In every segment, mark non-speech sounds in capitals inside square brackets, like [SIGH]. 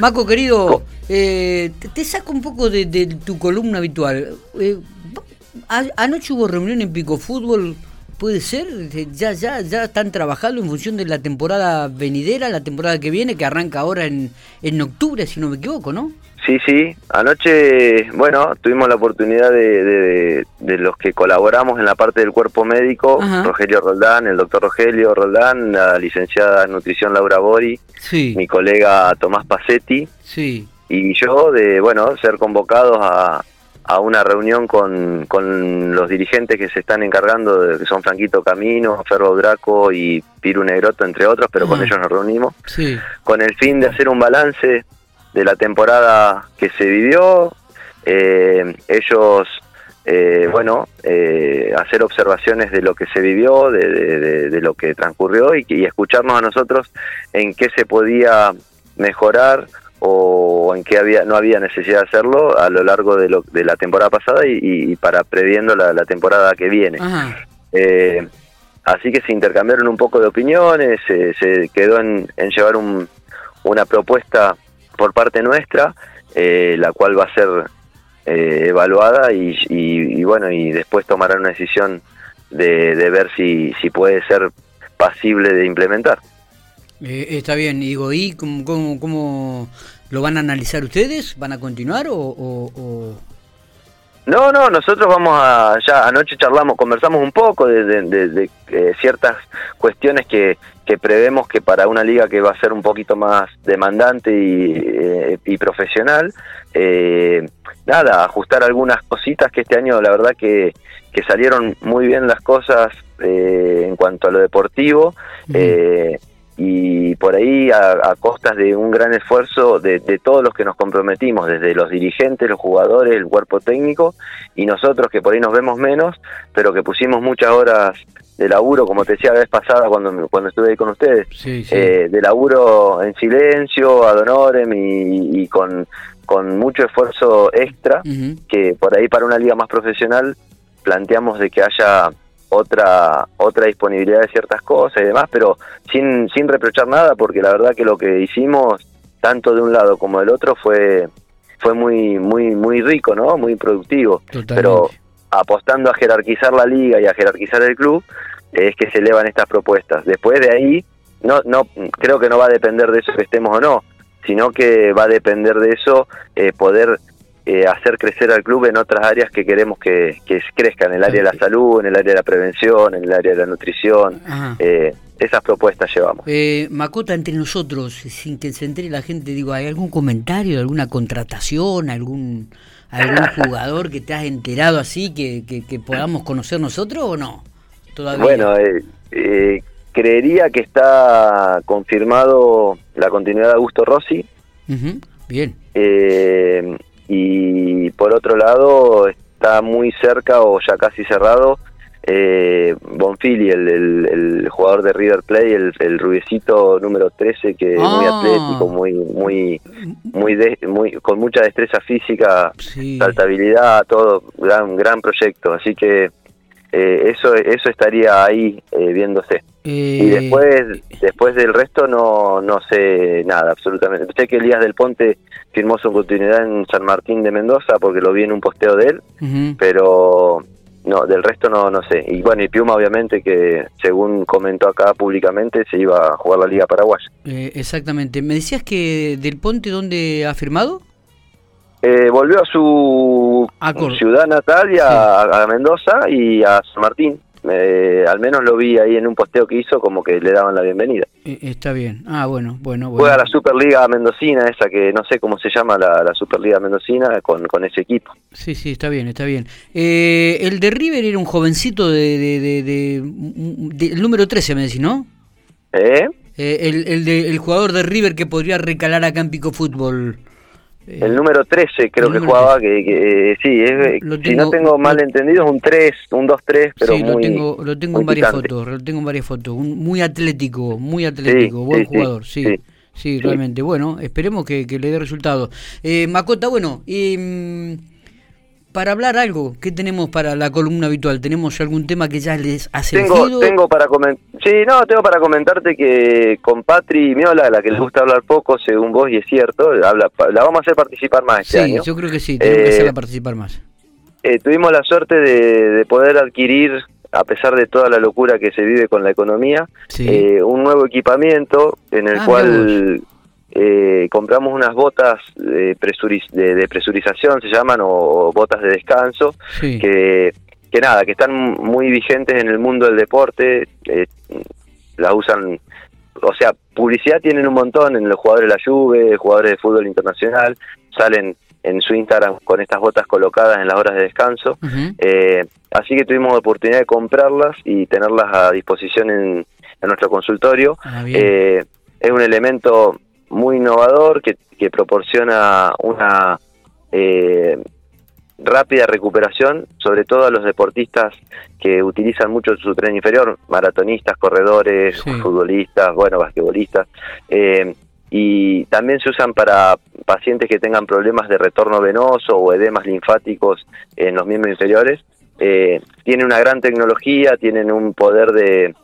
Maco, querido, eh, te, saco un poco de, tu columna habitual. Eh, anoche hubo reunión en Pico Fútbol, ¿puede ser? Eh, ya, ya, ya están trabajando en función de la temporada venidera, la temporada que viene, que arranca ahora en, en octubre, si no me equivoco, ¿no? Sí, sí. Anoche, bueno, tuvimos la oportunidad de, de, los que colaboramos en la parte del cuerpo médico, Rogelio Roldán, el doctor Rogelio Roldán, la licenciada en nutrición Laura Bori, mi colega Tomás Pacetti, sí. y yo de, bueno, ser convocados a, a una reunión con, con los dirigentes que se están encargando, de, que son Franquito Camino, Ferro Draco y Piru Negroto, entre otros, pero con ellos nos reunimos, sí. con el fin de hacer un balance de la temporada que se vivió. Eh, ellos, eh, bueno, eh, hacer observaciones de lo que se vivió, de, de, lo que transcurrió y, y, escucharnos a nosotros en qué se podía mejorar o en qué había, no había necesidad de hacerlo a lo largo de, lo, de la temporada pasada y, para previendo la, temporada que viene. así que se intercambiaron un poco de opiniones, se quedó en, en llevar un, una propuesta por parte nuestra, eh, la cual va a ser eh, evaluada y, bueno, y después tomarán una decisión de, ver si, si puede ser pasible de implementar. Eh, está bien, digo, ¿y cómo, cómo, lo van a analizar ustedes? ¿Van a continuar o, No, no, nosotros vamos a, ya anoche charlamos, conversamos un poco de, ciertas cuestiones que, que prevemos que para una liga que va a ser un poquito más demandante y, eh, profesional, eh, nada, ajustar algunas cositas que este año la verdad que, que salieron muy bien las cosas eh, en cuanto a lo deportivo. Y por ahí a, costas de un gran esfuerzo de, de, todos los que nos comprometimos, desde los dirigentes, los jugadores, el cuerpo técnico y nosotros que por ahí nos vemos menos, pero que pusimos muchas horas de laburo, como te decía la vez pasada cuando, cuando estuve ahí con ustedes, Eh, de laburo en silencio, ad honorem y, con, con mucho esfuerzo extra, que por ahí para una liga más profesional planteamos de que haya otra otra disponibilidad de ciertas cosas y demás, pero sin, sin reprochar nada, porque la verdad que lo que hicimos, tanto de un lado como del otro, fue fue muy muy muy rico, ¿no? Muy productivo. Pero apostando a jerarquizar la liga y a jerarquizar el club, es que se elevan estas propuestas. Después de ahí, no, no, creo que no va a depender de eso que estemos o no, sino que va a depender de eso eh, poder eh, hacer crecer al club en otras áreas que queremos que, que crezcan, en el área de la salud, en el área de la prevención, en el área de la nutrición. Eh, esas propuestas llevamos. Eh, Macota, entre nosotros, sin que se entere la gente, digo, ¿hay algún comentario, alguna contratación, algún algún [LAUGHS] jugador que te has enterado así que, que, podamos conocer nosotros o no? Todavía. Bueno, eh, eh, creería que está confirmado la continuidad de Augusto Rossi. Bien. Eh, y por otro lado, está muy cerca o ya casi cerrado eh, Bonfili, el, el, jugador de River Play, el, el rubiecito número 13, que es muy ah. atlético, muy, muy, muy, muy, con mucha destreza física, saltabilidad, todo, gran, gran proyecto. Así que eh, eso, eso estaría ahí eh, viéndose. Y eh, después, después del resto no, no sé nada, absolutamente. Sé que Elías del Ponte firmó su continuidad en San Martín de Mendoza porque lo vi en un posteo de él, pero no, del resto no, no sé. Y bueno, y Piuma obviamente que según comentó acá públicamente se iba a jugar la Liga Paraguaya. Eh, exactamente. ¿Me decías que Del Ponte dónde ha firmado? Eh, volvió a su ciudad natal y a, Mendoza y a San Martín. Eh, al menos lo vi ahí en un posteo que hizo como que le daban la bienvenida. Eh, está bien. Ah, bueno, bueno, bueno. Juega la Superliga Mendocina, esa que no sé cómo se llama la, Superliga Mendocina, con, con, ese equipo. Sí, sí, está bien, está bien. Eh, el de River era un jovencito de, de, de, el número 13, me decís, ¿no? ¿Eh? el, el, de, el jugador de River que podría recalar acá en Pico Fútbol. El número 13 creo que jugaba, que, eh, sí, es, si no tengo mal entendido es un 3, un 2-3, pero sí, muy lo tengo, lo tengo en varias fotos, lo tengo en varias fotos, muy atlético, muy atlético, buen jugador, sí, sí, realmente, bueno, esperemos que, le dé resultado. Eh, Macota, bueno, eh, para hablar algo, ¿qué tenemos para la columna habitual? ¿Tenemos algún tema que ya les hace tengo, tengo para Sí, no, tengo para comentarte que con Patri Miola, a la que les gusta hablar poco, según vos, y es cierto, habla, la vamos a hacer participar más este año. Sí, yo creo que sí, tenemos que hacerla participar más. Eh, tuvimos la suerte de, poder adquirir a pesar de toda la locura que se vive con la economía, eh, un nuevo equipamiento en el ah, cual eh, compramos unas botas de, presurización, se llaman, o, botas de descanso, que, que nada, que están muy vigentes en el mundo del deporte, eh, la usan, o sea, publicidad tienen un montón en los jugadores de la Juve, jugadores de fútbol internacional, salen en su Instagram con estas botas colocadas en las horas de descanso. eh, así que tuvimos la oportunidad de comprarlas y tenerlas a disposición en, nuestro consultorio. Ah, eh, es un elemento muy innovador que, que proporciona una eh, rápida recuperación, sobre todo a los deportistas que utilizan mucho su tren inferior, maratonistas, corredores, futbolistas, bueno, basquetbolistas. Eh, y también se usan para pacientes que tengan problemas de retorno venoso o edemas linfáticos en los miembros inferiores. Eh, tienen una gran tecnología, tienen un poder de,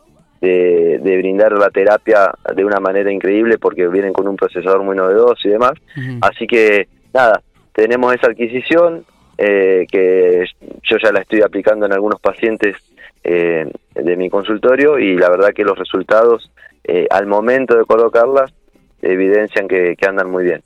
de, brindar la terapia de una manera increíble porque vienen con un procesador muy novedoso y demás. Así que nada, tenemos esa adquisición eh, que yo ya la estoy aplicando en algunos pacientes eh, de mi consultorio y la verdad que los resultados eh, al momento de colocarlas evidencian que, andan muy bien.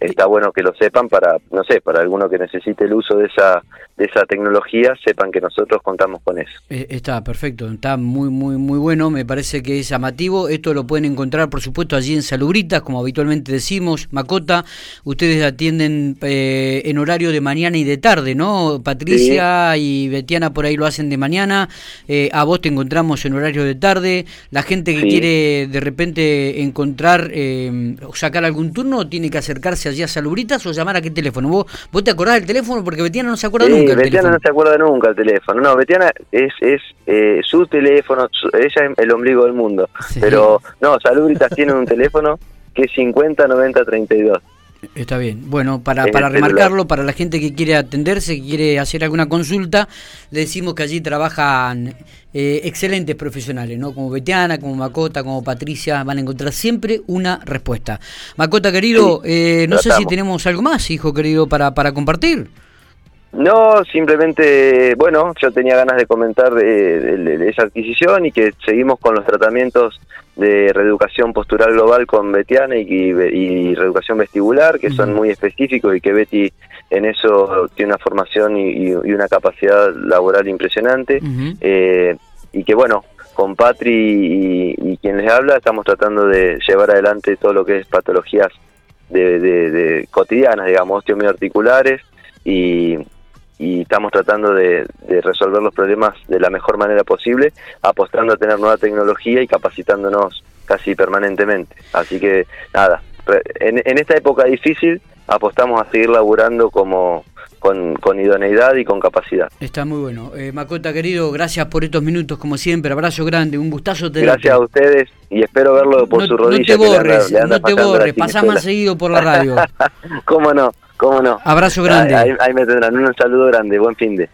Está bueno que lo sepan para, no sé, para alguno que necesite el uso de esa de esa tecnología sepan que nosotros contamos con eso. Eh, está perfecto, está muy muy muy bueno, me parece que es llamativo. Esto lo pueden encontrar, por supuesto, allí en Salubritas, como habitualmente decimos, Macota. Ustedes atienden eh, en horario de mañana y de tarde, ¿no? Patricia y Betiana por ahí lo hacen de mañana. Eh, a vos te encontramos en horario de tarde. La gente que quiere de repente encontrar o sacar algún turno tiene que acercarse allí a Salubritas o llamar a qué teléfono. ¿Vos, vos te acordás del teléfono? Porque Betiana no se acuerda nunca. Betiana no se acuerda nunca el teléfono. No, Betiana es, es eh, su teléfono, ella es el ombligo del mundo. Pero no, Salubritas tiene un teléfono que es 50 90 32. Está bien. Bueno, para, para remarcarlo, para la gente que quiere atenderse, que quiere hacer alguna consulta, le decimos que allí trabajan eh, excelentes profesionales, ¿no? Como Betiana, como Macota, como Patricia, van a encontrar siempre una respuesta. Macota, querido, eh, no sé si tenemos algo más, hijo querido, para, para compartir. No, simplemente, bueno, yo tenía ganas de comentar de, esa adquisición y que seguimos con los tratamientos de reeducación postural global con Betiana y, reeducación vestibular, que son muy específicos y que Betty en eso tiene una formación y, una capacidad laboral impresionante. Eh, y que, bueno, con Patri y, quien les habla estamos tratando de llevar adelante todo lo que es patologías de, cotidianas, digamos, osteomioarticulares y y estamos tratando de, resolver los problemas de la mejor manera posible, apostando a tener nueva tecnología y capacitándonos casi permanentemente. Así que nada, en, esta época difícil apostamos a seguir laburando como con, idoneidad y con capacidad. Está muy bueno. Eh, Macota, querido, gracias por estos minutos, como siempre. Abrazo grande, un gustazo. Tenerte. Gracias a ustedes y espero verlo por su rodilla. No te borres, no te borres, más seguido por la radio. [LAUGHS] ¿Cómo no? ¿Cómo no? Abrazo grande. Ahí, me tendrán un saludo grande, buen fin de.